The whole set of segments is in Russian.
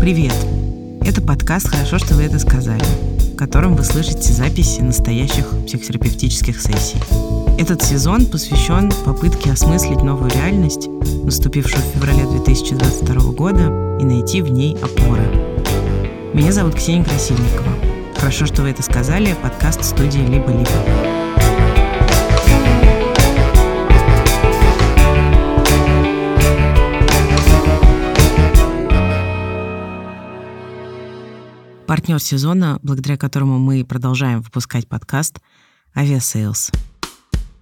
Привет! Это подкаст «Хорошо, что вы это сказали», в котором вы слышите записи настоящих психотерапевтических сессий. Этот сезон посвящен попытке осмыслить новую реальность, наступившую в феврале 2022 года, и найти в ней опоры. Меня зовут Ксения Красильникова. Хорошо, что вы это сказали, подкаст студии «Либо-либо». Партнер сезона, благодаря которому мы продолжаем выпускать подкаст «Aviasales».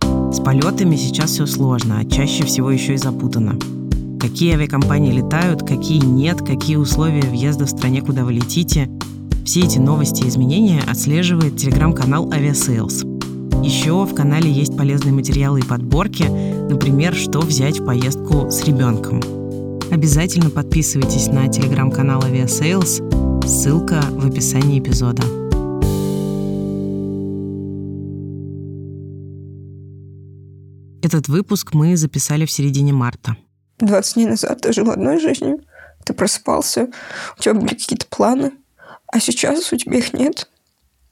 С полетами сейчас все сложно, а чаще всего еще и запутано. Какие авиакомпании летают, какие нет, какие условия въезда в стране, куда вы летите. Все эти новости и изменения отслеживает телеграм-канал «Aviasales». Еще в канале есть полезные материалы и подборки, например, что взять в поездку с ребенком. Обязательно подписывайтесь на телеграм-канал «Aviasales», Ссылка в описании эпизода. Этот выпуск мы записали в середине марта. 20 дней назад ты жил одной жизнью, ты просыпался, у тебя были какие-то планы, а сейчас у тебя их нет,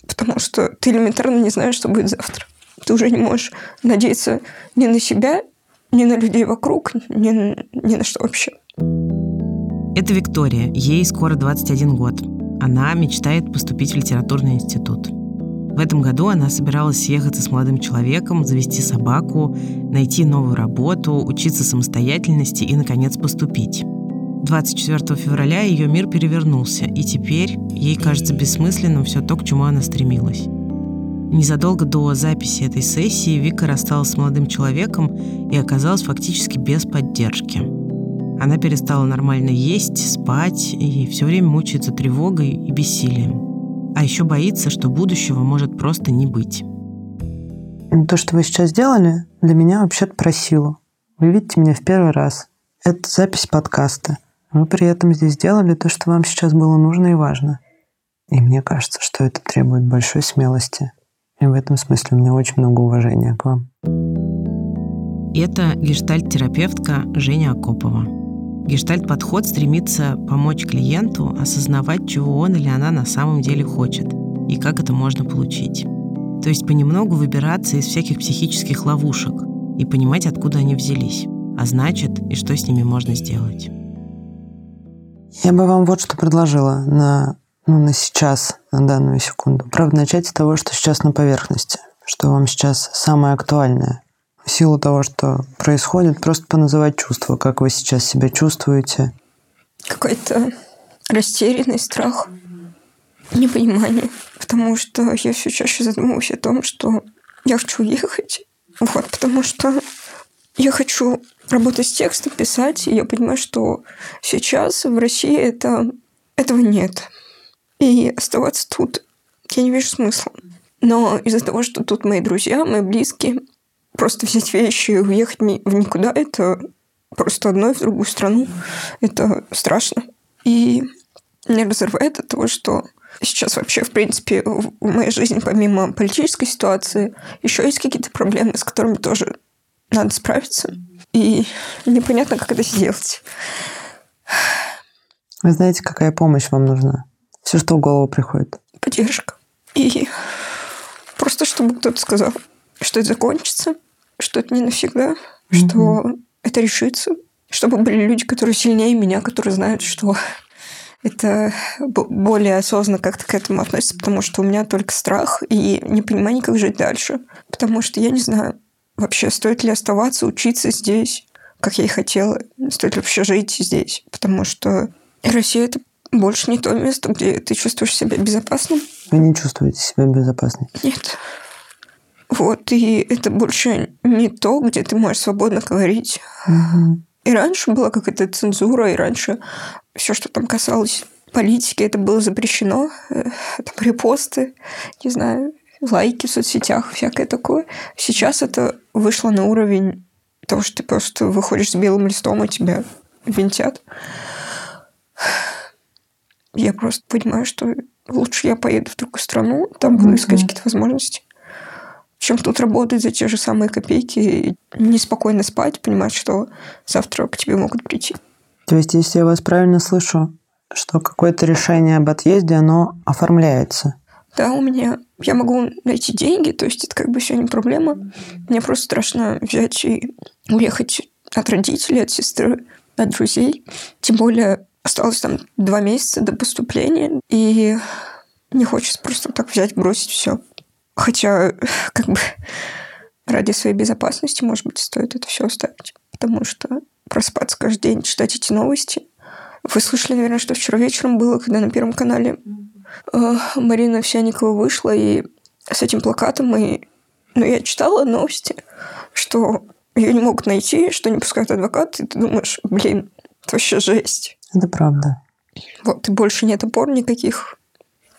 потому что ты элементарно не знаешь, что будет завтра. Ты уже не можешь надеяться ни на себя, ни на людей вокруг, ни, ни на что вообще. Это Виктория, ей скоро 21 год. Она мечтает поступить в литературный институт. В этом году она собиралась съехаться с молодым человеком, завести собаку, найти новую работу, учиться самостоятельности и, наконец, поступить. 24 февраля ее мир перевернулся, и теперь ей кажется бессмысленным все то, к чему она стремилась. Незадолго до записи этой сессии Вика рассталась с молодым человеком и оказалась фактически без поддержки – она перестала нормально есть, спать и все время мучается тревогой и бессилием. А еще боится, что будущего может просто не быть. То, что вы сейчас сделали, для меня вообще-то про силу. Вы видите меня в первый раз. Это запись подкаста. Вы при этом здесь сделали то, что вам сейчас было нужно и важно. И мне кажется, что это требует большой смелости. И в этом смысле у меня очень много уважения к вам. Это гештальт-терапевтка Женя Акопова. Гештальт-подход стремится помочь клиенту осознавать, чего он или она на самом деле хочет и как это можно получить. То есть понемногу выбираться из всяких психических ловушек и понимать, откуда они взялись, а значит, и что с ними можно сделать. Я бы вам вот что предложила на, ну, на сейчас, на данную секунду. Правда, начать с того, что сейчас на поверхности, что вам сейчас самое актуальное в силу того, что происходит, просто поназывать чувства, как вы сейчас себя чувствуете. Какой-то растерянный страх, непонимание, потому что я все чаще задумываюсь о том, что я хочу уехать, вот, потому что я хочу работать с текстом, писать, и я понимаю, что сейчас в России это, этого нет. И оставаться тут я не вижу смысла. Но из-за того, что тут мои друзья, мои близкие, просто взять вещи и уехать в никуда, это просто одной в другую страну. Это страшно. И меня разрывает от того, что сейчас вообще, в принципе, в моей жизни, помимо политической ситуации, еще есть какие-то проблемы, с которыми тоже надо справиться. И непонятно, как это сделать. Вы знаете, какая помощь вам нужна? Все, что в голову приходит. Поддержка. И просто чтобы кто-то сказал, что это закончится, что это не навсегда, mm-hmm. что это решится, чтобы были люди, которые сильнее меня, которые знают, что это более осознанно как-то к этому относится, потому что у меня только страх и непонимание, как жить дальше. Потому что я не знаю, вообще стоит ли оставаться, учиться здесь, как я и хотела, стоит ли вообще жить здесь, потому что Россия — это больше не то место, где ты чувствуешь себя безопасным. Вы не чувствуете себя безопасным? Нет. Вот, и это больше не то, где ты можешь свободно говорить. Угу. И раньше была какая-то цензура, и раньше все, что там касалось политики, это было запрещено. Э, там репосты, не знаю, лайки в соцсетях, всякое такое. Сейчас это вышло на уровень того, что ты просто выходишь с белым листом, и тебя винтят. Я просто понимаю, что лучше я поеду в другую страну, там буду искать какие-то возможности чем тут работать за те же самые копейки и неспокойно спать, понимать, что завтра к тебе могут прийти. То есть, если я вас правильно слышу, что какое-то решение об отъезде, оно оформляется. Да, у меня... Я могу найти деньги, то есть это как бы все не проблема. Мне просто страшно взять и уехать от родителей, от сестры, от друзей. Тем более осталось там два месяца до поступления, и не хочется просто так взять, бросить все. Хотя, как бы, ради своей безопасности, может быть, стоит это все оставить. Потому что просыпаться каждый день, читать эти новости. Вы слышали, наверное, что вчера вечером было, когда на Первом канале э, Марина Овсяникова вышла, и с этим плакатом, и ну, я читала новости, что ее не могут найти, что не пускают адвокат, и ты думаешь, блин, это вообще жесть. Это правда. Вот, и больше нет опор никаких.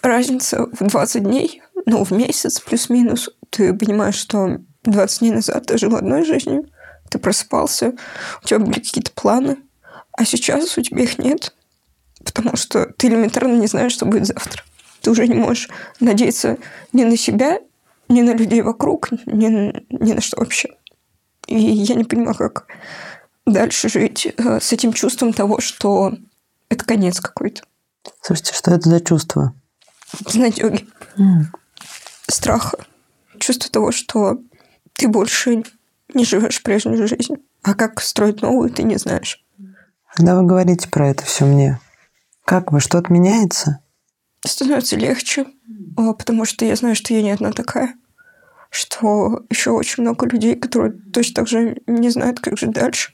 Разница в 20 дней, ну, в месяц плюс-минус. Ты понимаешь, что 20 дней назад ты жил одной жизнью, ты просыпался, у тебя были какие-то планы, а сейчас у тебя их нет, потому что ты элементарно не знаешь, что будет завтра. Ты уже не можешь надеяться ни на себя, ни на людей вокруг, ни, ни на что вообще. И я не понимаю, как дальше жить э, с этим чувством того, что это конец какой-то. Слушайте, что это за чувство? Безнадеги. Mm. Страха. Чувство того, что ты больше не живешь прежнюю жизнь. А как строить новую, ты не знаешь. Когда вы говорите про это все мне, как вы, что-то меняется? Становится легче, а, потому что я знаю, что я не одна такая. Что еще очень много людей, которые точно так же не знают, как жить дальше.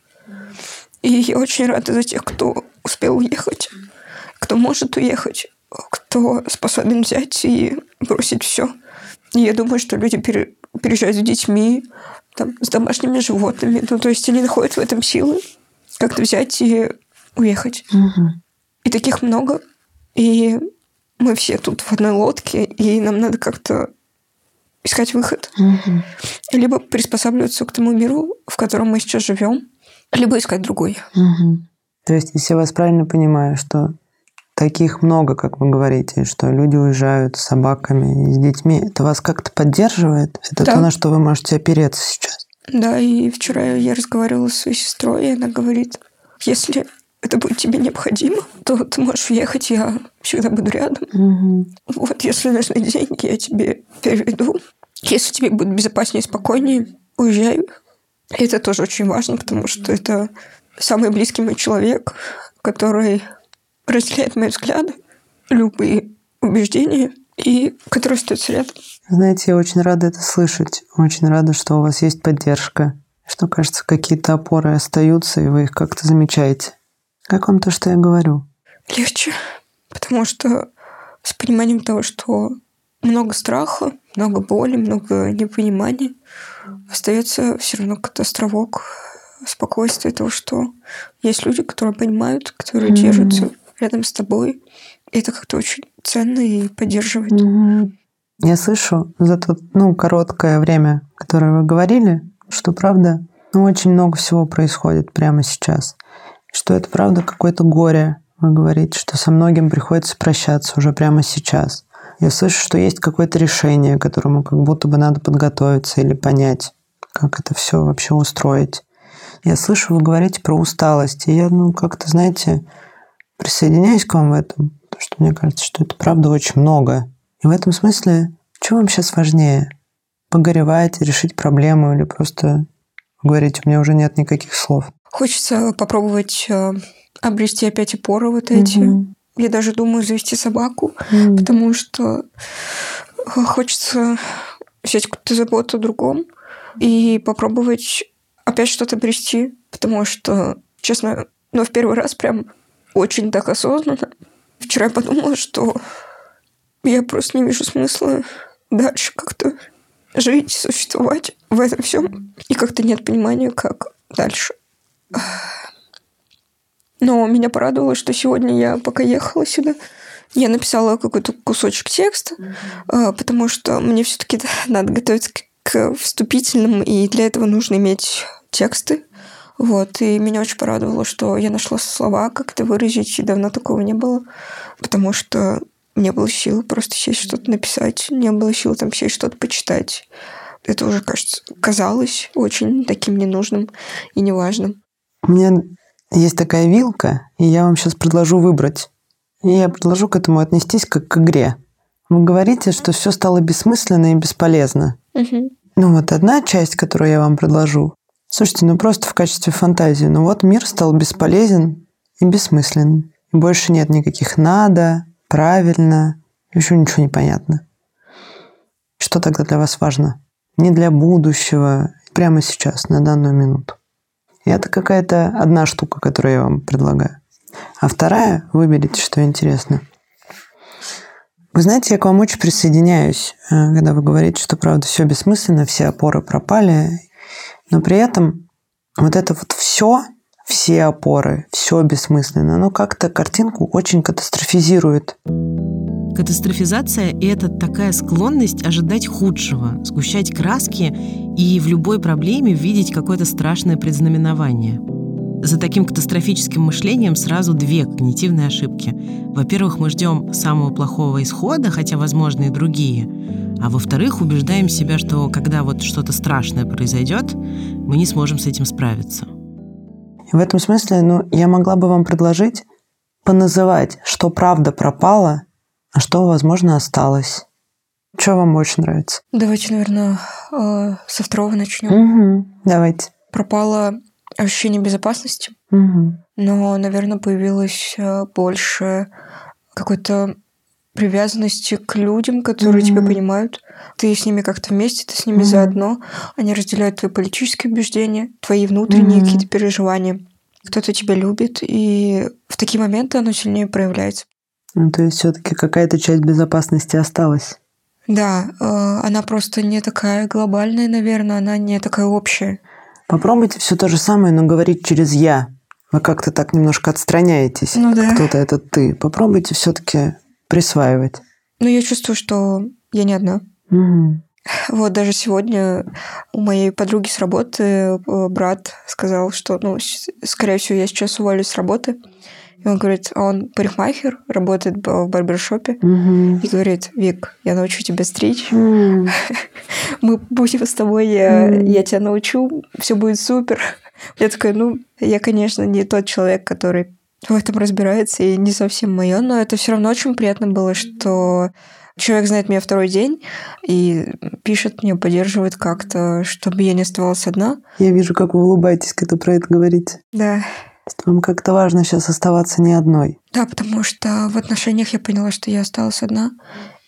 И я очень рада за тех, кто успел уехать, кто может уехать, кто способен взять и бросить все. И я думаю, что люди переезжают с детьми, там, с домашними животными. Ну, то есть они находят в этом силы как-то взять и уехать. Угу. И таких много. И мы все тут в одной лодке, и нам надо как-то искать выход. Угу. Либо приспосабливаться к тому миру, в котором мы сейчас живем, либо искать другой. Угу. То есть, если я вас правильно понимаю, что таких много, как вы говорите, что люди уезжают с собаками с детьми, это вас как-то поддерживает? Это да. то, на что вы можете опереться сейчас? Да, и вчера я разговаривала с своей сестрой, и она говорит, если это будет тебе необходимо, то ты можешь уехать, я всегда буду рядом. Угу. Вот, если нужны деньги, я тебе переведу. Если тебе будет безопаснее и спокойнее, уезжай. И это тоже очень важно, потому что это самый близкий мой человек, который разделяет мои взгляды, любые убеждения, и который остается рядом. Знаете, я очень рада это слышать. Очень рада, что у вас есть поддержка. Что, кажется, какие-то опоры остаются, и вы их как-то замечаете. Как вам то, что я говорю? Легче. Потому что с пониманием того, что много страха, много боли, много непонимания, остается все равно какой-то островок спокойствия того, что есть люди, которые понимают, которые mm-hmm. держатся рядом с тобой. И это как-то очень ценно и поддерживает. Mm-hmm. Я слышу за то ну, короткое время, которое вы говорили, что правда, ну, очень много всего происходит прямо сейчас. Что это правда какое-то горе. Вы говорите, что со многим приходится прощаться уже прямо сейчас. Я слышу, что есть какое-то решение, которому как будто бы надо подготовиться или понять, как это все вообще устроить. Я слышу, вы говорите про усталость, и я, ну, как-то, знаете, присоединяюсь к вам в этом, потому что мне кажется, что это правда очень много. И в этом смысле, что вам сейчас важнее? Погоревать, решить проблему или просто говорить, у меня уже нет никаких слов? Хочется попробовать э, обрести опять опоры вот эти. Угу. Я даже думаю завести собаку, угу. потому что хочется взять какую-то заботу о другом и попробовать опять что-то обрести, потому что, честно, ну, в первый раз прям очень так осознанно. Вчера я подумала, что я просто не вижу смысла дальше как-то жить, существовать в этом всем. И как-то нет понимания, как дальше. Но меня порадовало, что сегодня я, пока ехала сюда, я написала какой-то кусочек текста, mm-hmm. потому что мне все-таки надо готовиться к, вступительным, и для этого нужно иметь тексты. Вот, и меня очень порадовало, что я нашла слова, как это выразить, и давно такого не было, потому что не было сил просто сесть что-то написать, не было сил там сесть что-то почитать. Это уже, кажется, казалось очень таким ненужным и неважным. У меня есть такая вилка, и я вам сейчас предложу выбрать. И я предложу к этому отнестись как к игре. Вы говорите, что все стало бессмысленно и бесполезно. Мгм. Ну вот одна часть, которую я вам предложу. Слушайте, ну просто в качестве фантазии. Ну вот мир стал бесполезен и бессмысленным. И больше нет никаких надо, правильно, еще ничего не понятно. Что тогда для вас важно? Не для будущего, прямо сейчас, на данную минуту. И это какая-то одна штука, которую я вам предлагаю. А вторая, выберите, что интересно. Вы знаете, я к вам очень присоединяюсь, э, когда вы говорите, что, правда, все бессмысленно, все опоры пропали. Но при этом вот это вот все, все опоры, все бессмысленно, оно как-то картинку очень катастрофизирует. Катастрофизация – это такая склонность ожидать худшего, сгущать краски и в любой проблеме видеть какое-то страшное предзнаменование. За таким катастрофическим мышлением сразу две когнитивные ошибки. Во-первых, мы ждем самого плохого исхода, хотя, возможно, и другие. А во-вторых, убеждаем себя, что когда вот что-то страшное произойдет, мы не сможем с этим справиться. И в этом смысле, ну, я могла бы вам предложить поназывать, что правда пропало, а что, возможно, осталось. Что вам очень нравится? Давайте, наверное, э, со второго начнем. Угу. Давайте. Пропало ощущение безопасности, Угу. но, наверное, появилось э, больше какой-то привязанности к людям, которые Мгм. тебя понимают. Ты с ними как-то вместе, ты с ними Мгм. заодно. Они разделяют твои политические убеждения, твои внутренние Мгм. какие-то переживания. Кто-то тебя любит, и в такие моменты оно сильнее проявляется. Ну, то есть все-таки какая-то часть безопасности осталась. Да, э, она просто не такая глобальная, наверное, она не такая общая. Попробуйте все то же самое, но говорить через «я». Вы как-то так немножко отстраняетесь. Ну да. Кто-то это ты. Попробуйте все-таки присваивать. Но я чувствую, что я не одна. Мгм. Вот даже сегодня у моей подруги с работы э, брат сказал, что, ну, скорее всего, я сейчас уволюсь с работы. И он говорит, а он парикмахер, работает в барбершопе. Мгм. И говорит, Вик, я научу тебя стричь. М. Мы будем с тобой, я, Мгм. я тебя научу, все будет супер. Я такая, ну, я, конечно, не тот человек, который в этом разбирается, и не совсем мое, но это все равно очень приятно было, что человек знает меня второй день и пишет мне, поддерживает как-то, чтобы я не оставалась одна. Я вижу, как вы улыбаетесь, когда про это говорите. Да. Вам как-то важно сейчас оставаться не одной. Да, потому что в отношениях я поняла, что я осталась одна.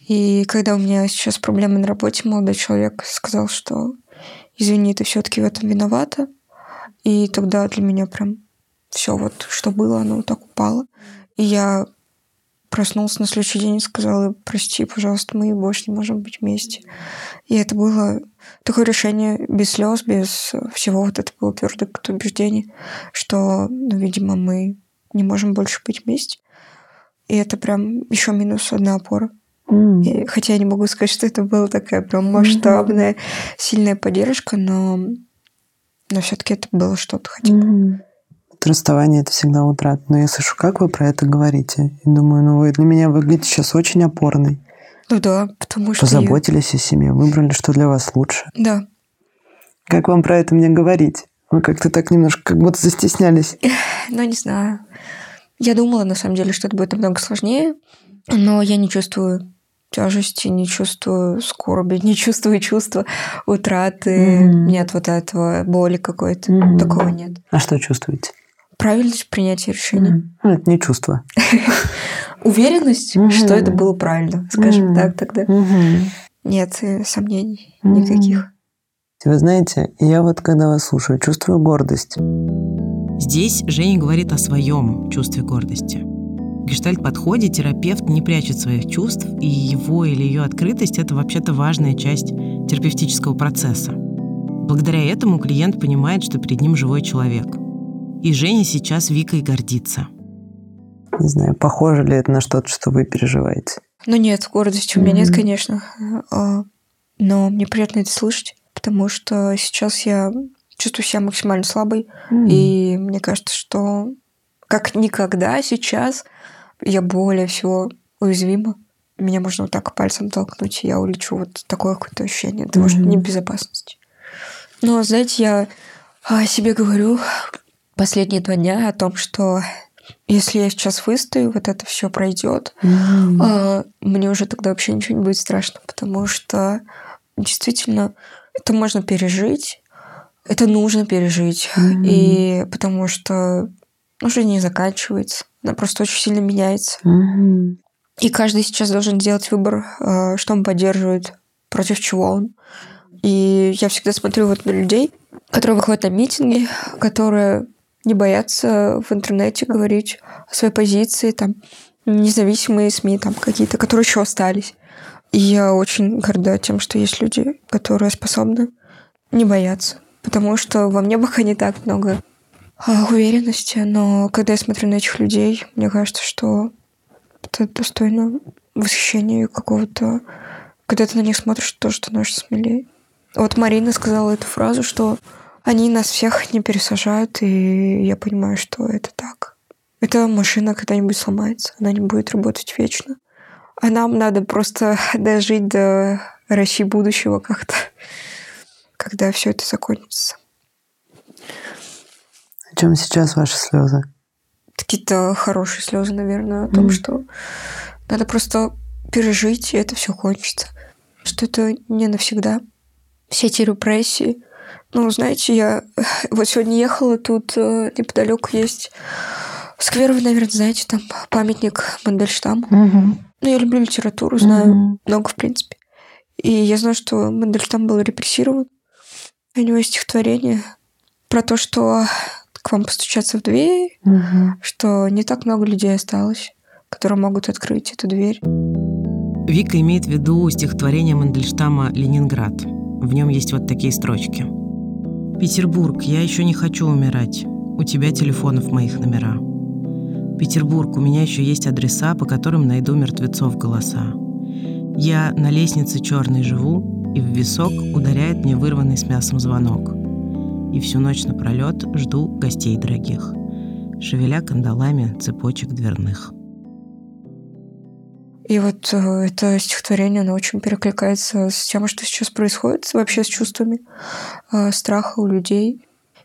И когда у меня сейчас проблемы на работе, молодой человек сказал, что извини, ты все-таки в этом виновата. И тогда для меня прям все вот, что было, оно вот так упало. И я проснулась на следующий день и сказала, прости, пожалуйста, мы больше не можем быть вместе. И это было такое решение без слез, без всего. Вот это было твердое убеждение, что, ну, видимо, мы не можем больше быть вместе. И это прям еще минус одна опора. М. И хотя я не могу сказать, что это была такая прям масштабная, сильная поддержка, но, но все-таки это было что-то хотя бы. Мгм. Вот Расставание – это всегда утрата. Но я слышу, как вы про это говорите. И думаю, ну вы для меня выглядите сейчас очень опорной. Ну да, потому что... я- Позаботились о себе, выбрали, что для вас лучше. Да. Как вам про это мне говорить? Вы как-то так немножко как будто застеснялись. Ну, не знаю. Я думала, на самом деле, что это будет намного сложнее, но я не чувствую тяжести, не чувствую скорби, не чувствую чувства утраты, Мгм. нет вот этого боли какой-то, Мгм. такого нет. А что чувствуете? Правильность принятия решения. Ну, это не чувство. Уверенность, Мгм. что это было правильно, скажем Мгм. так тогда. Мгм. Нет э, сомнений никаких. Вы знаете, я вот когда вас слушаю, чувствую гордость. Здесь Женя говорит о своем чувстве гордости. В гештальт-подходе терапевт не прячет своих чувств, и его или ее открытость – это вообще-то важная часть терапевтического процесса. Благодаря этому клиент понимает, что перед ним живой человек. И Женя сейчас Викой гордится. Не знаю, похоже ли это на что-то, что вы переживаете. Ну нет, гордости у меня нет, конечно. А, Но мне приятно это слышать, потому что сейчас я чувствую себя максимально слабой. И мне кажется, что как никогда сейчас я более всего уязвима. Меня можно вот так пальцем толкнуть, и я улечу. Вот такое какое-то ощущение того, что Мгм. небезопасности. Но, знаете, я о себе говорю последние два дня о том, что Если я сейчас выстою, вот это все пройдет, Мгм. а, мне уже тогда вообще ничего не будет страшно, потому что действительно это можно пережить, это нужно пережить, Мгм. и потому что ну, жизнь не заканчивается, она просто очень сильно меняется. Мгм. И каждый сейчас должен сделать выбор, э, что он поддерживает, против чего он. И я всегда смотрю вот на людей, которые выходят на митинги, которые не боятся в интернете говорить о своей позиции, там, независимые СМИ там какие-то, которые еще остались. И я очень горда тем, что есть люди, которые способны не бояться. Потому что во мне пока не так много а, уверенности, но когда я смотрю на этих людей, мне кажется, что это достойно восхищения какого-то... Когда ты на них смотришь, ты тоже становишься смелее. Вот Марина сказала эту фразу, что они нас всех не пересажают, и я понимаю, что это так. Эта машина когда-нибудь сломается, она не будет работать вечно. А нам надо просто дожить до России будущего как-то, когда все это закончится. О чем сейчас ваши слезы? Какие-то хорошие слезы, наверное, о том, Мгм. что надо просто пережить, и это все кончится. Что это не навсегда. Все эти репрессии. Ну, знаете, я вот сегодня ехала, тут э, неподалеку есть сквер, вы, наверное, знаете, там памятник Мандельштаму. Мгм. Ну, я люблю литературу, знаю Мгм. много, в принципе. И я знаю, что Мандельштам был репрессирован. У него есть стихотворение про то, что к вам постучаться в дверь, Мгм. что не так много людей осталось, которые могут открыть эту дверь. Вика имеет в виду стихотворение Мандельштама «Ленинград». В нем есть вот такие строчки. «Петербург, я еще не хочу умирать. У тебя телефонов моих номера. Петербург, у меня еще есть адреса, по которым найду мертвецов голоса. Я на лестнице черной живу, и в висок ударяет мне вырванный с мясом звонок. И всю ночь напролет жду гостей дорогих, шевеля кандалами цепочек дверных. И вот э, это стихотворение, оно очень перекликается с тем, что сейчас происходит, вообще с чувствами э, страха у людей.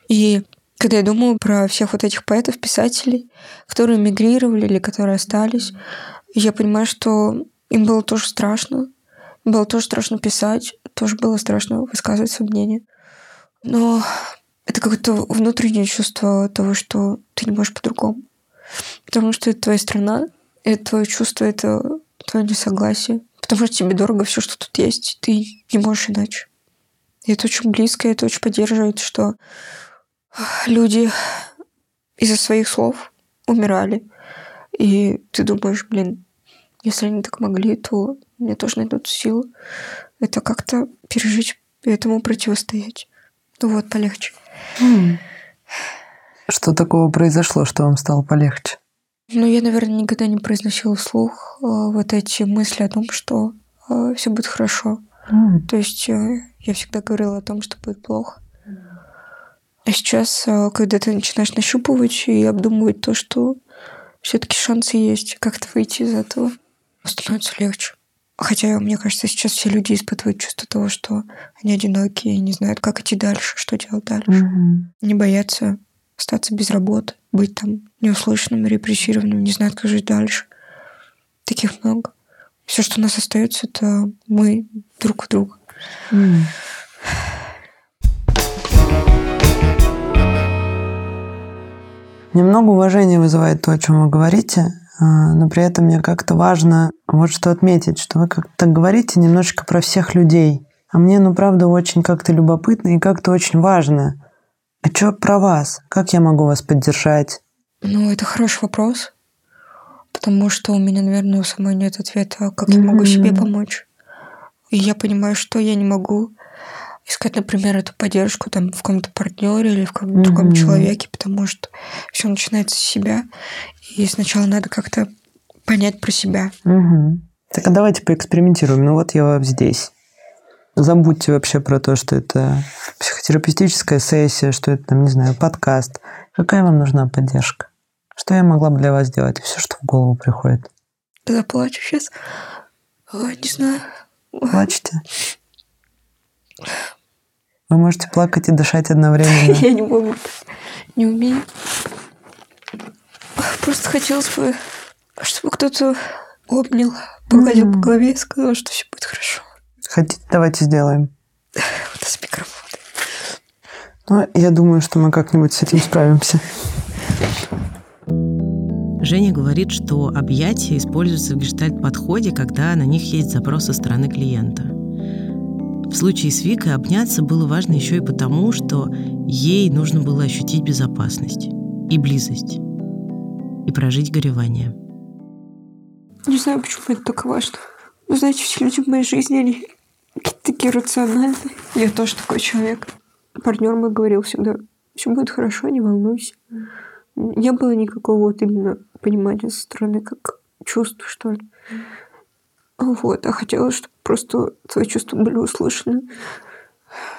И когда я думаю про всех вот этих поэтов, писателей, которые мигрировали или которые остались, я понимаю, что им было тоже страшно, было тоже страшно писать, тоже было страшно высказывать свое мнение. Но это какое-то внутреннее чувство того, что ты не можешь по-другому. Потому что это твоя страна, это твое чувство, это твое несогласие. Потому что тебе дорого все, что тут есть, ты не можешь иначе. И это очень близко, и это очень поддерживает, что люди из-за своих слов умирали. И ты думаешь, блин, если они так могли, то мне тоже найдут силы это как-то пережить этому противостоять. Ну вот, полегче. М. Что такого произошло, что вам стало полегче? Ну, я, наверное, никогда не произносила вслух э, вот эти мысли о том, что все будет хорошо. М. То есть э, я всегда говорила о том, что будет плохо. А сейчас, э, когда ты начинаешь нащупывать и обдумывать то, что все-таки шансы есть как-то выйти из этого, становится легче. Хотя, мне кажется, сейчас все люди испытывают чувство того, что они одиноки и не знают, как идти дальше, что делать дальше. Мгм. Не боятся остаться без работы, быть там неуслышанным, репрессированным, не знают, как жить дальше. Таких много. Все, что у нас остается, это мы друг в друга. М. Немного уважения вызывает то, о чем вы говорите, а, но при этом мне как-то важно вот что отметить, что вы как-то говорите немножечко про всех людей. А мне, ну, правда, очень как-то любопытно и как-то очень важно. А что про вас? Как я могу вас поддержать? Ну, это хороший вопрос, потому что у меня, наверное, у самой нет ответа, как я могу себе помочь. И я понимаю, что я не могу искать, например, эту поддержку там в каком-то партнере или в каком-то другом Мгм. человеке, потому что все начинается с себя. И сначала надо как-то понять про себя. Мгм. Так а давайте поэкспериментируем. Ну вот я здесь. Забудьте вообще про то, что это психотерапевтическая сессия, что это, там, не знаю, подкаст. Какая вам нужна поддержка? Что я могла бы для вас сделать? Все, что в голову приходит. Заплачу сейчас. Не знаю. Плачете? Вы можете плакать и дышать одновременно. Я не могу. Не умею. просто хотелось бы, чтобы кто-то обнял, погладил по голове и сказал, что все будет хорошо. Хотите, давайте сделаем. У нас микрофон. Ну, я думаю, что мы как-нибудь с этим справимся. Женя говорит, что объятия используются в гештальт-подходе, когда на них есть запрос со стороны клиента. В случае с Викой обняться было важно еще и потому, что ей нужно было ощутить безопасность и близость, и прожить горевание. Не знаю, почему это так важно. Но знаете, все люди в моей жизни, они какие-то такие рациональные. Я тоже такой человек. Партнер мой говорил всегда, все будет хорошо, не волнуйся. Не было никакого вот именно понимания со стороны, как чувств, что ли. Вот. А хотелось, чтобы просто твои чувства были услышаны.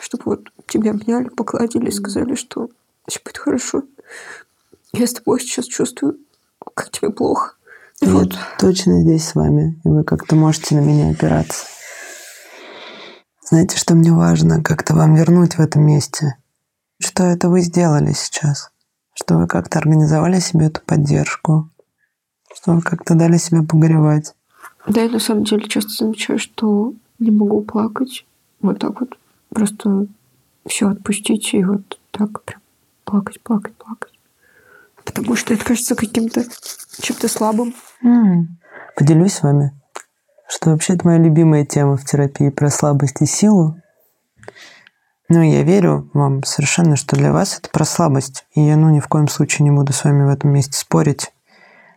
Чтобы вот тебя обняли, погладили и сказали, что все будет хорошо. Я с тобой сейчас чувствую, как тебе плохо. Я вот. точно здесь с вами, и вы как-то можете на меня опираться. Знаете, что мне важно как-то вам вернуть в этом месте? Что это вы сделали сейчас? Что вы как-то организовали себе эту поддержку? Что вы как-то дали себе погоревать? Да, я на самом деле часто замечаю, что не могу плакать. Вот так вот. Просто все отпустить и вот так прям плакать, плакать, плакать. Потому что это кажется каким-то чем-то слабым. Mm. Поделюсь с вами, что вообще это моя любимая тема в терапии про слабость и силу. Ну, я верю вам совершенно, что для вас это про слабость. И я, ну, ни в коем случае не буду с вами в этом месте спорить.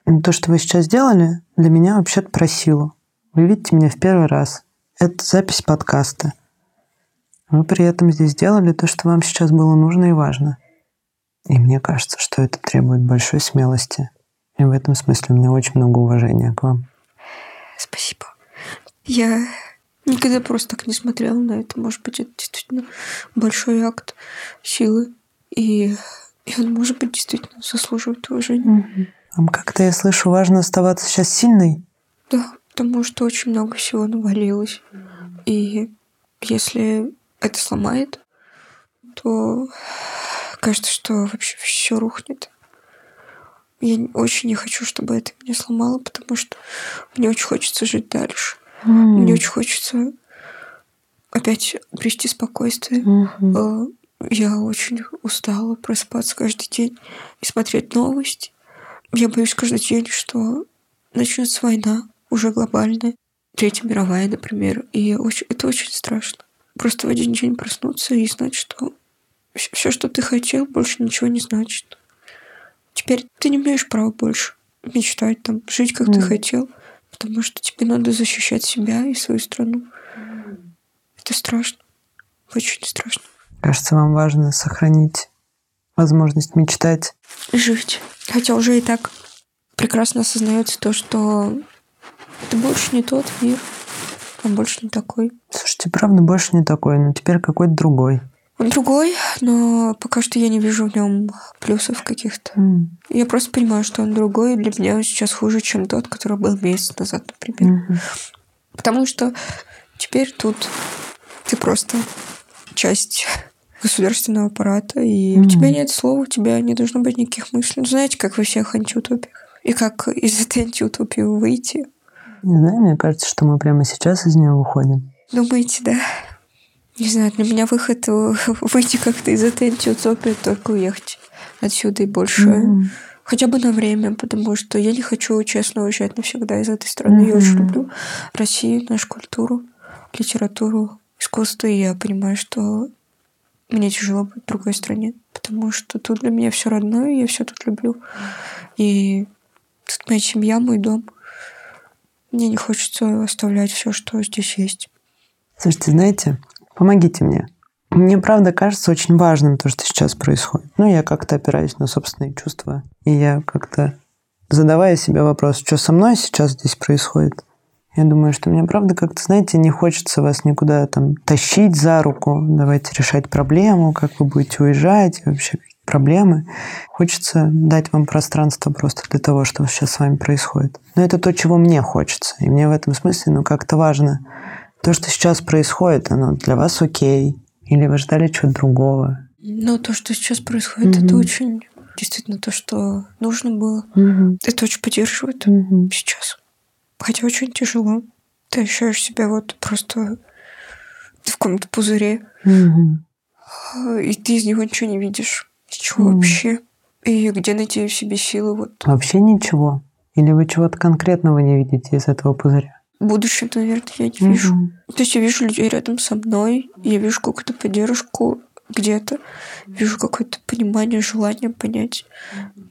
Но то, что вы сейчас сделали, для меня вообще-то про силу. Вы видите меня в первый раз. Это запись подкаста. Вы при этом здесь сделали то, что вам сейчас было нужно и важно. И мне кажется, что это требует большой смелости. И в этом смысле у меня очень много уважения к вам. Спасибо. Я никогда просто так не смотрела на это. Может быть, это действительно большой акт силы. И, и он, может быть, действительно заслуживает уважения. Вам как-то, я слышу, важно оставаться сейчас сильной? Да, потому что очень много всего навалилось. И если это сломает, то кажется, что вообще все рухнет. Я очень не хочу, чтобы это меня сломало, потому что мне очень хочется жить дальше. Mm. Мне очень хочется опять обрести спокойствие. Mm-hmm. Я очень устала просыпаться каждый день и смотреть новости. Я боюсь каждый день, что начнется война, уже глобальная, Третья мировая, например. И очень, это очень страшно. Просто в один день проснуться и знать, что все, что ты хотел, больше ничего не значит. Теперь ты не имеешь права больше мечтать, там, жить, как mm. ты хотел, потому что тебе надо защищать себя и свою страну. Это страшно. Очень страшно. Кажется, вам важно сохранить возможность мечтать. Жить. Хотя уже и так прекрасно осознается то, что это больше не тот мир, он больше не такой. Слушайте, правда, больше не такой, но теперь какой-то другой. Он другой, но пока что я не вижу в нем плюсов каких-то. Mm. Я просто понимаю, что он другой, и для меня он сейчас хуже, чем тот, который был месяц назад, например. Mm-hmm. Потому что теперь тут ты просто часть государственного аппарата, и mm-hmm. у тебя нет слова, у тебя не должно быть никаких мыслей. Ну, знаете, как во всех антиутопиях. И как из этой антиутопии выйти? Не знаю, мне кажется, что мы прямо сейчас из нее выходим. Думаете, да? Не знаю, для меня выход выйти как-то из этой антиутопии, только уехать отсюда и больше. Mm-hmm. Хотя бы на время, потому что я не хочу, честно, уезжать навсегда из этой страны. Mm-hmm. Я очень люблю Россию, нашу культуру, литературу, искусство, и я понимаю, что мне тяжело быть в другой стране, потому что тут для меня все родное, я все тут люблю. И тут моя семья, мой дом. Мне не хочется оставлять все, что здесь есть. Слушайте, знаете, помогите мне. Мне, правда, кажется очень важным то, что сейчас происходит. Ну, я как-то опираюсь на собственные чувства. И я как-то, задавая себе вопрос, что со мной сейчас здесь происходит, я думаю, что мне, правда, как-то, знаете, не хочется вас никуда там тащить за руку, давайте решать проблему, как вы будете уезжать, вообще проблемы. Хочется дать вам пространство просто для того, что сейчас с вами происходит. Но это то, чего мне хочется. И мне в этом смысле, ну, как-то важно. То, что сейчас происходит, оно для вас окей. Или вы ждали чего-то другого? Ну, то, что сейчас происходит, mm-hmm. это очень действительно то, что нужно было. Мгм. Это очень поддерживает Мгм. сейчас. Хотя очень тяжело. Ты ощущаешь себя вот просто в каком-то пузыре, а, и ты из него ничего не видишь. Ничего Мгм. вообще. И где найти в себе силы вот Вообще ничего? Или вы чего-то конкретного не видите из этого пузыря? Будущее, наверное, я не вижу. Мгм. То есть я вижу людей рядом со мной, я вижу какую-то поддержку где-то, вижу какое-то понимание, желание понять,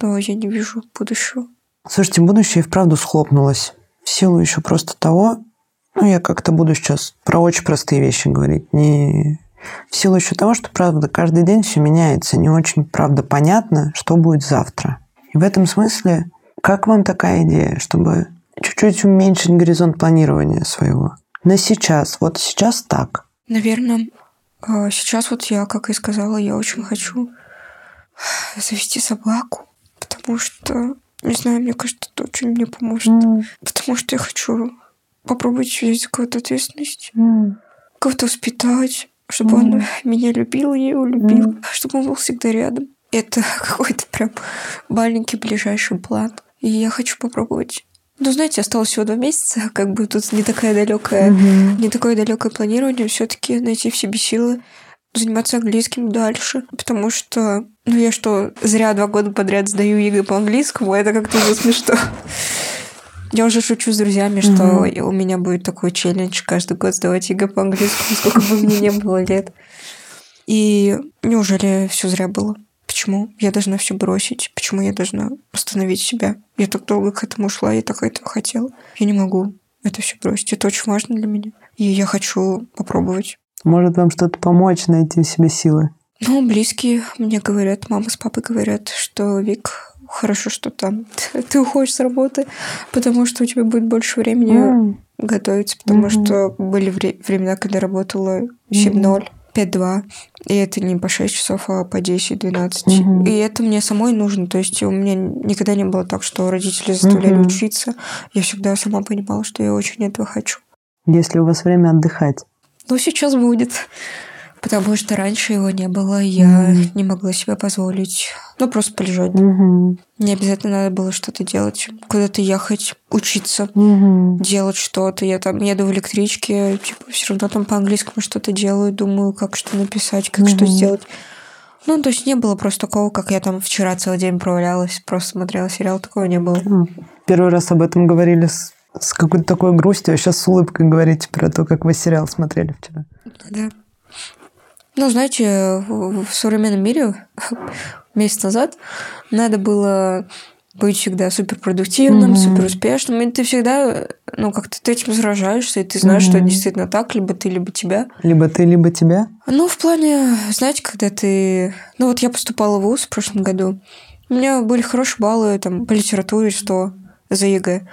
но я не вижу будущего. Слушайте, будущее и вправду схлопнулось. В силу еще просто того, ну, я как-то буду сейчас про очень простые вещи говорить, не в силу еще того, что, правда, каждый день все меняется, не очень, правда, понятно, что будет завтра. И в этом смысле, как вам такая идея, чтобы чуть-чуть уменьшить горизонт планирования своего? На сейчас, вот сейчас так. Наверное, а, сейчас вот я, как и сказала, я очень хочу завести собаку, потому что, не знаю, мне кажется, это очень мне поможет. Потому что я хочу попробовать взять какую-то ответственность, кого-то воспитать, чтобы он Мгм. меня любил, я его любил, чтобы он был всегда рядом. Это какой-то прям маленький ближайший план. И я хочу попробовать. Ну, знаете, осталось всего два месяца, как бы тут не такая далекая, Мгм. не такое далекое планирование, все-таки найти в себе силы заниматься английским дальше, потому что, ну я что, зря два года подряд сдаю ЕГЭ по английскому, это как-то уже смешно. Я уже шучу с друзьями, что у меня будет такой челлендж каждый год сдавать ЕГЭ по английскому, сколько бы мне не было лет. И неужели все зря было? Почему я должна все бросить? Почему я должна остановить себя? Я так долго к этому шла, я так этого хотела. Я не могу это все бросить. Это очень важно для меня. И я хочу попробовать. Может вам что-то помочь найти в себе силы? Ну, близкие мне говорят, мама с папой говорят, что Вик, хорошо, что там ты уходишь с работы, потому что у тебя будет больше времени М. готовиться, потому Мгм. что были вре- времена, когда работала 7-0, 5-2, и это не по 6 часов, а по 10-12. Мгм. И это мне самой нужно, то есть у меня никогда не было так, что родители заставляли Мгм. учиться. Я всегда сама понимала, что я очень этого хочу. Если у вас время отдыхать. Но сейчас будет. Потому что раньше его не было, и я Мгм. не могла себе позволить. Ну, просто полежать. Мгм. Не обязательно надо было что-то делать. Куда-то ехать, учиться, Мгм. делать что-то. Я там еду в электричке, типа, все равно там по-английскому что-то делаю, думаю, как что написать, как что Мгм. сделать. Ну, то есть не было просто такого, как я там вчера целый день провалялась, просто смотрела сериал, такого не было. Первый раз об этом говорили с, с какой-то такой грустью, а сейчас с улыбкой говорите про то, как вы сериал смотрели вчера. Да. Ну, знаете, в современном мире месяц назад надо было быть всегда суперпродуктивным, Мгм. суперуспешным, и ты всегда, ну, как-то ты этим заражаешься, и ты знаешь, что это действительно так, либо ты, либо тебя. Либо ты, либо тебя. Ну, в плане, знаете, когда ты... Ну, вот я поступала в ВУЗ в прошлом году, у меня были хорошие баллы там по литературе 100 за ЕГЭ,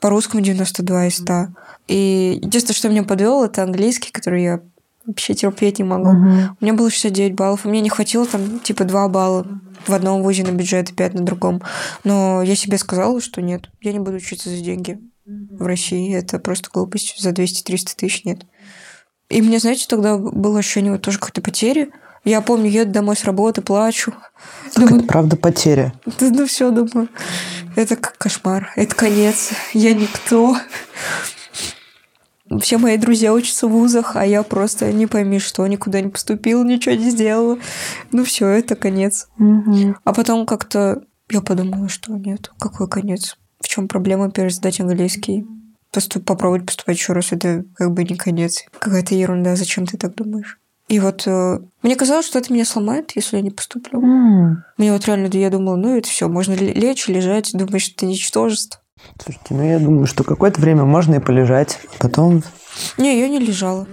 по русскому 92 из 100. И единственное, что меня подвело, это английский, который я вообще терпеть не могу. Мгм. У меня было 69 баллов, и мне не хватило там типа 2 балла в одном вузе на бюджет и 5 на другом. Но я себе сказала, что нет, я не буду учиться за деньги в России. Это просто глупость. За 200-300 тысяч нет. И мне, знаете, тогда было ощущение вот тоже какой-то потери. Я помню, еду домой с работы, плачу. Так Думаю, это правда потеря. да, ну все, думаю, это как кошмар, это конец, я никто. Все мои друзья учатся в вузах, а я просто не пойми что, никуда не поступила, ничего не сделала. Ну все, это конец. Мгм. А потом как-то я подумала, что нет, какой конец? В чем проблема пересдать английский? Поступ, попробовать поступать еще раз, это как бы не конец. Какая-то ерунда, зачем ты так думаешь? И вот э, мне казалось, что это меня сломает, если я не поступлю. М. Мне вот реально, я думала, ну это все, можно ле- лечь, лежать, думаешь, что это ничтожество. Слушайте, ну я думаю, что какое-то время можно и полежать. Потом Не, я не лежала.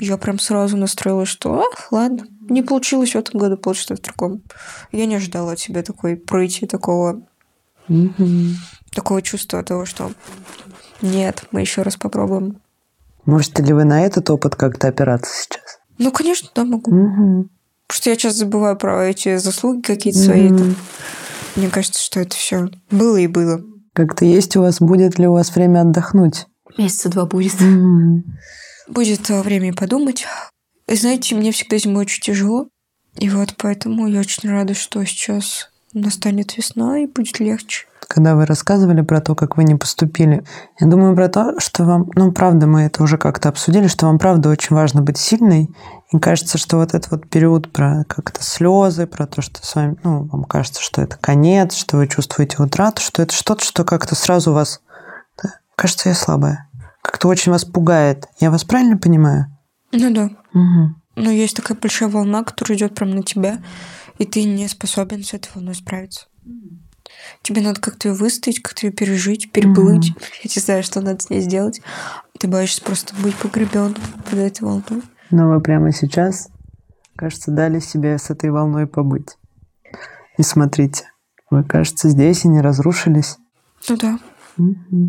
Я прям сразу настроилась, что, а, ладно, не получилось в этом году, получится в другом. Я не ожидала от себя такой пройти, такого, Мгм. такого чувства того, что нет, мы еще раз попробуем. Можете ли вы на этот опыт как-то опираться сейчас? Ну, конечно, да, могу. Мгм. Просто я сейчас забываю про эти заслуги какие-то свои. Мгм. там. Мне кажется, что это все было и было. Как-то есть у вас, будет ли у вас время отдохнуть? Месяца два будет. Мгм. Будет э, время подумать. И знаете, мне всегда зимой очень тяжело. И вот поэтому я очень рада, что сейчас настанет весна и будет легче. Когда вы рассказывали про то, как вы не поступили, я думаю про то, что вам, ну, правда, мы это уже как-то обсудили, что вам, правда, очень важно быть сильной. И кажется, что вот этот вот период про как-то слезы, про то, что с вами, ну, вам кажется, что это конец, что вы чувствуете утрату, что это что-то, что как-то сразу вас... Да, кажется, я слабая. Как-то очень вас пугает. Я вас правильно понимаю? Ну да. Угу. Но есть такая большая волна, которая идет прямо на тебя, и ты не способен с этой волной справиться. Тебе надо как-то ее выстоять, как-то ее пережить, переплыть. Mm-hmm. Я не знаю, что надо с ней сделать. Ты боишься просто быть погребенным под этой волной. Но вы прямо сейчас, кажется, дали себе с этой волной побыть. И смотрите, вы, кажется, здесь и не разрушились. Ну да. Mm-hmm.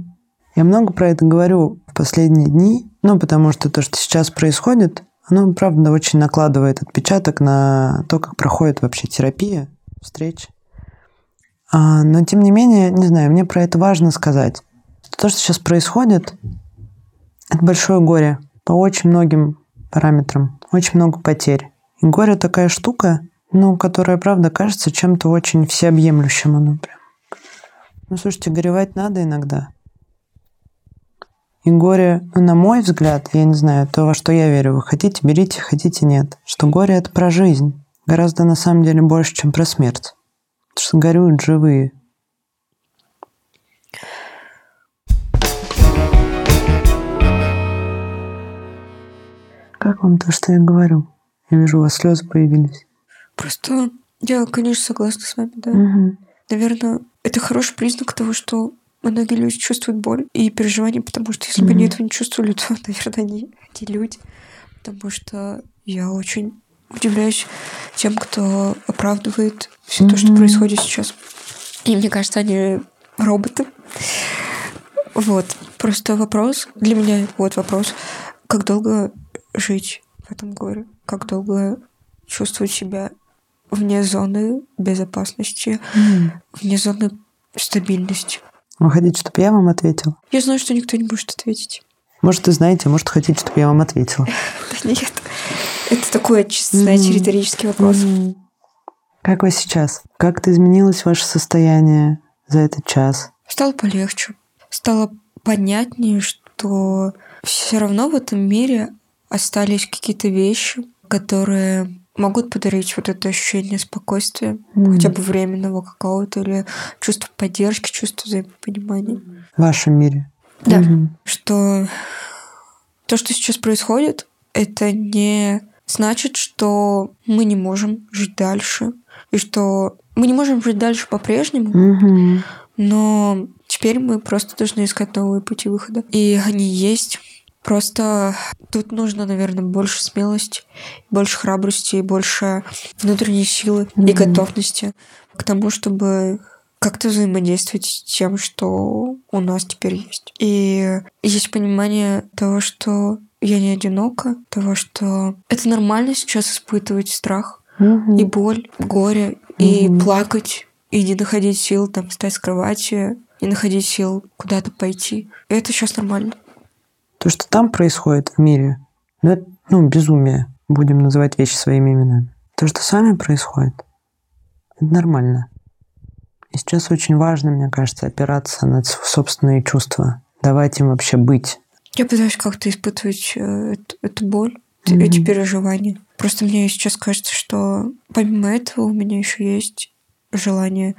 Я много про это говорю в последние дни, ну, потому что то, что сейчас происходит, оно, правда, очень накладывает отпечаток на то, как проходит вообще терапия, встречи. А, но, тем не менее, не знаю, мне про это важно сказать. То, что сейчас происходит, это большое горе по очень многим параметрам, очень много потерь. И горе такая штука, ну, которая, правда, кажется чем-то очень всеобъемлющим. Оно прям. Ну, слушайте, горевать надо иногда. И горе, ну, на мой взгляд, я не знаю, то, во что я верю, вы хотите, берите, хотите, нет. Что горе – это про жизнь. Гораздо, на самом деле, больше, чем про смерть. Потому что горюют живые. Как вам то, что я говорю? Я вижу, у вас слезы появились. Просто я, конечно, согласна с вами, да. Угу. Наверное, это хороший признак того, что многие люди чувствуют боль и переживания, потому что если бы они этого не чувствовали, то, наверное, они не люди. Потому что я очень удивляюсь тем, кто оправдывает все mm-hmm. то, что происходит сейчас. И мне кажется, они роботы. Вот. Просто вопрос для меня вот вопрос, как долго жить в этом горе, как долго чувствовать себя вне зоны безопасности, mm. вне зоны стабильности. Вы хотите, чтобы я вам ответила? Я знаю, что никто не может ответить. Может, вы знаете, может, хотите, чтобы я вам ответила. Да нет. Это такой чисто, знаете, риторический вопрос. Как вы сейчас? Как-то изменилось ваше состояние за этот час? Стало полегче. Стало понятнее, что все равно в этом мире остались какие-то вещи, которые могут подарить вот это ощущение спокойствия, mm. хотя бы временного какого-то, или чувство поддержки, чувство взаимопонимания. В вашем мире. Да. Mm-hmm. Что то, что сейчас происходит, это не значит, что мы не можем жить дальше, и что мы не можем жить дальше по-прежнему, mm-hmm. но теперь мы просто должны искать новые пути выхода. И они есть. Просто тут нужно, наверное, больше смелости, больше храбрости и больше внутренней силы mm-hmm. и готовности к тому, чтобы как-то взаимодействовать с тем, что у нас теперь есть. И есть понимание того, что я не одинока, того, что это нормально сейчас испытывать страх mm-hmm. и боль, горе, mm-hmm. и плакать, и не находить сил там встать с кровати, не находить сил куда-то пойти. И это сейчас нормально. То, что там происходит в мире, ну, это, ну, безумие. Будем называть вещи своими именами. То, что с вами происходит, это нормально. И сейчас очень важно, мне кажется, опираться на собственные чувства, давать им вообще быть. Я пытаюсь как-то испытывать э, эту, эту боль, mm-hmm. эти переживания. Просто мне сейчас кажется, что помимо этого у меня еще есть желание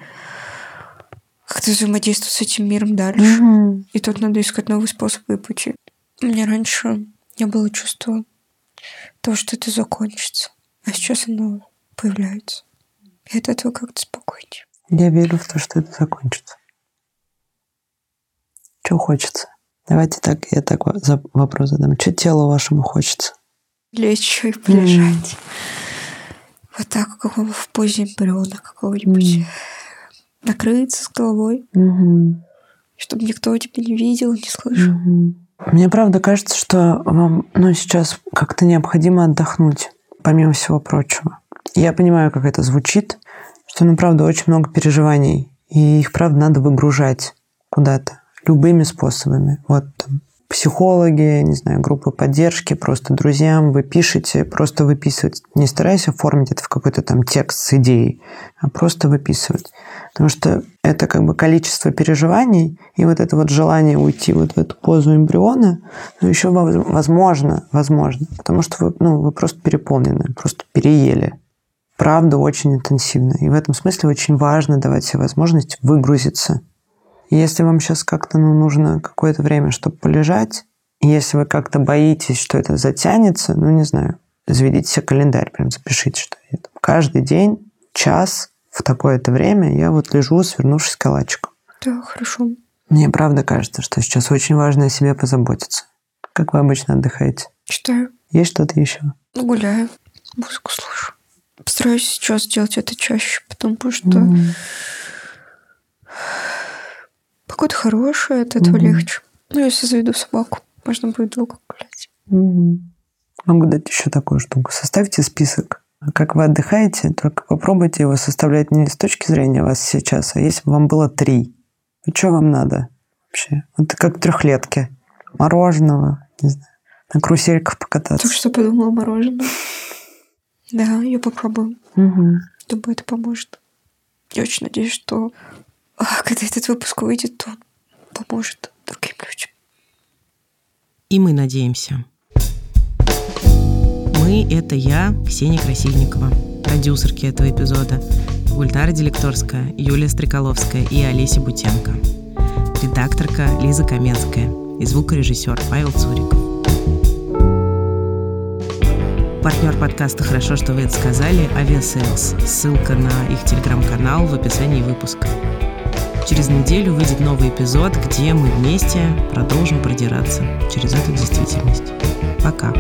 как-то взаимодействовать с этим миром дальше. Mm-hmm. И тут надо искать новые способы и пути. У меня раньше не было чувства того, что это закончится. А сейчас оно появляется. И от этого как-то спокойнее. Я верю в то, что это закончится. Что хочется? Давайте так, я так вопрос задам. Что телу вашему хочется? Лечь и полежать. Mm. Вот так, как в позе эмбриона какого-нибудь. Mm. Накрыться с головой. Mm-hmm. Чтобы никто тебя не видел, не слышал. Mm-hmm. Мне правда кажется, что вам ну, сейчас как-то необходимо отдохнуть, помимо всего прочего. Я понимаю, как это звучит, что, ну, правда, очень много переживаний, и их, правда, надо выгружать куда-то любыми способами. Вот там, психологи, не знаю, группы поддержки, просто друзьям вы пишете, просто выписывать. Не стараясь оформить это в какой-то там текст с идеей, а просто выписывать. Потому что это как бы количество переживаний и вот это вот желание уйти вот в эту позу эмбриона, ну, еще возможно, возможно, потому что вы, ну, вы просто переполнены, просто переели. Правда очень интенсивно. И в этом смысле очень важно давать себе возможность выгрузиться – если вам сейчас как-то ну, нужно какое-то время, чтобы полежать, если вы как-то боитесь, что это затянется, ну, не знаю, заведите себе календарь, прям запишите, что это. каждый день, час в такое-то время я вот лежу, свернувшись калачиком. Да, хорошо. Мне правда кажется, что сейчас очень важно о себе позаботиться. Как вы обычно отдыхаете? Читаю. Есть что-то еще? Ну, гуляю, музыку слушаю. Постараюсь сейчас делать это чаще, потому что mm-hmm. Погода хорошая, от этого mm-hmm. легче. Ну, если заведу собаку, можно будет долго гулять. Mm-hmm. Могу дать еще такую штуку. Составьте список. Как вы отдыхаете, только попробуйте его составлять не с точки зрения вас сейчас, а если бы вам было три. И что вам надо вообще? Вот как трехлетки. Мороженого, не знаю, на карусельках покататься. Только что подумала мороженое. Да, я попробую. Угу. Думаю, это поможет. Я очень надеюсь, что а когда этот выпуск выйдет, то он поможет другим людям. И мы надеемся. Мы — это я, Ксения Красильникова, продюсерки этого эпизода, Гультара Делекторская, Юлия Стреколовская и Олеся Бутенко, редакторка Лиза Каменская и звукорежиссер Павел Цуриков. Партнер подкаста «Хорошо, что вы это сказали» — Aviasales. Ссылка на их телеграм-канал в описании выпуска. Через неделю выйдет новый эпизод, где мы вместе продолжим продираться через эту действительность. Пока.